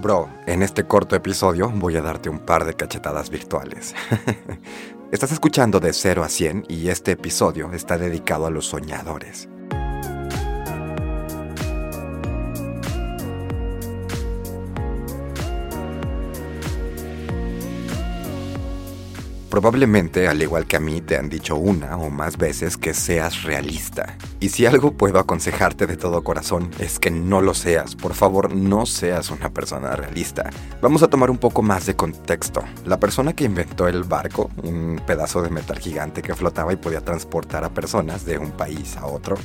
Bro, en este corto episodio voy a darte un par de cachetadas virtuales. Estás escuchando de 0 a 100 y este episodio está dedicado a los soñadores. Probablemente, al igual que a mí, te han dicho una o más veces que seas realista. Y si algo puedo aconsejarte de todo corazón es que no lo seas. Por favor, no seas una persona realista. Vamos a tomar un poco más de contexto. La persona que inventó el barco, un pedazo de metal gigante que flotaba y podía transportar a personas de un país a otro,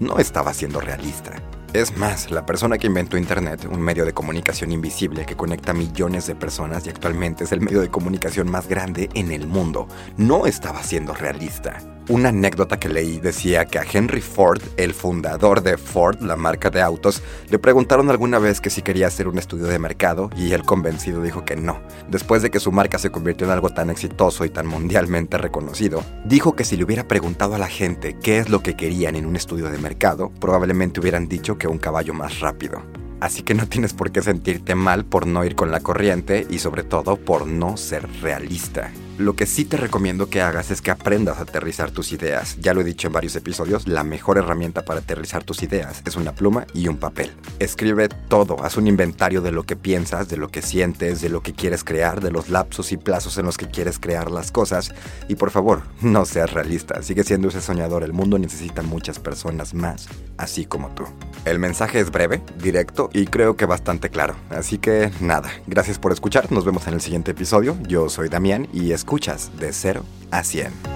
no estaba siendo realista. Es más, la persona que inventó Internet, un medio de comunicación invisible que conecta millones de personas y actualmente es el medio de comunicación más grande en el mundo, no estaba siendo realista. Una anécdota que leí decía que a Henry Ford, el fundador de Ford, la marca de autos, le preguntaron alguna vez que si quería hacer un estudio de mercado y él convencido dijo que no. Después de que su marca se convirtió en algo tan exitoso y tan mundialmente reconocido, dijo que si le hubiera preguntado a la gente qué es lo que querían en un estudio de mercado, probablemente hubieran dicho que un caballo más rápido. Así que no tienes por qué sentirte mal por no ir con la corriente y sobre todo por no ser realista. Lo que sí te recomiendo que hagas es que aprendas a aterrizar tus ideas. Ya lo he dicho en varios episodios, la mejor herramienta para aterrizar tus ideas es una pluma y un papel. Escribe todo, haz un inventario de lo que piensas, de lo que sientes, de lo que quieres crear, de los lapsos y plazos en los que quieres crear las cosas. Y por favor, no seas realista, sigue siendo ese soñador, el mundo necesita muchas personas más, así como tú. El mensaje es breve, directo y creo que bastante claro. Así que nada, gracias por escuchar, nos vemos en el siguiente episodio. Yo soy Damián y es escuchas de 0 a 100.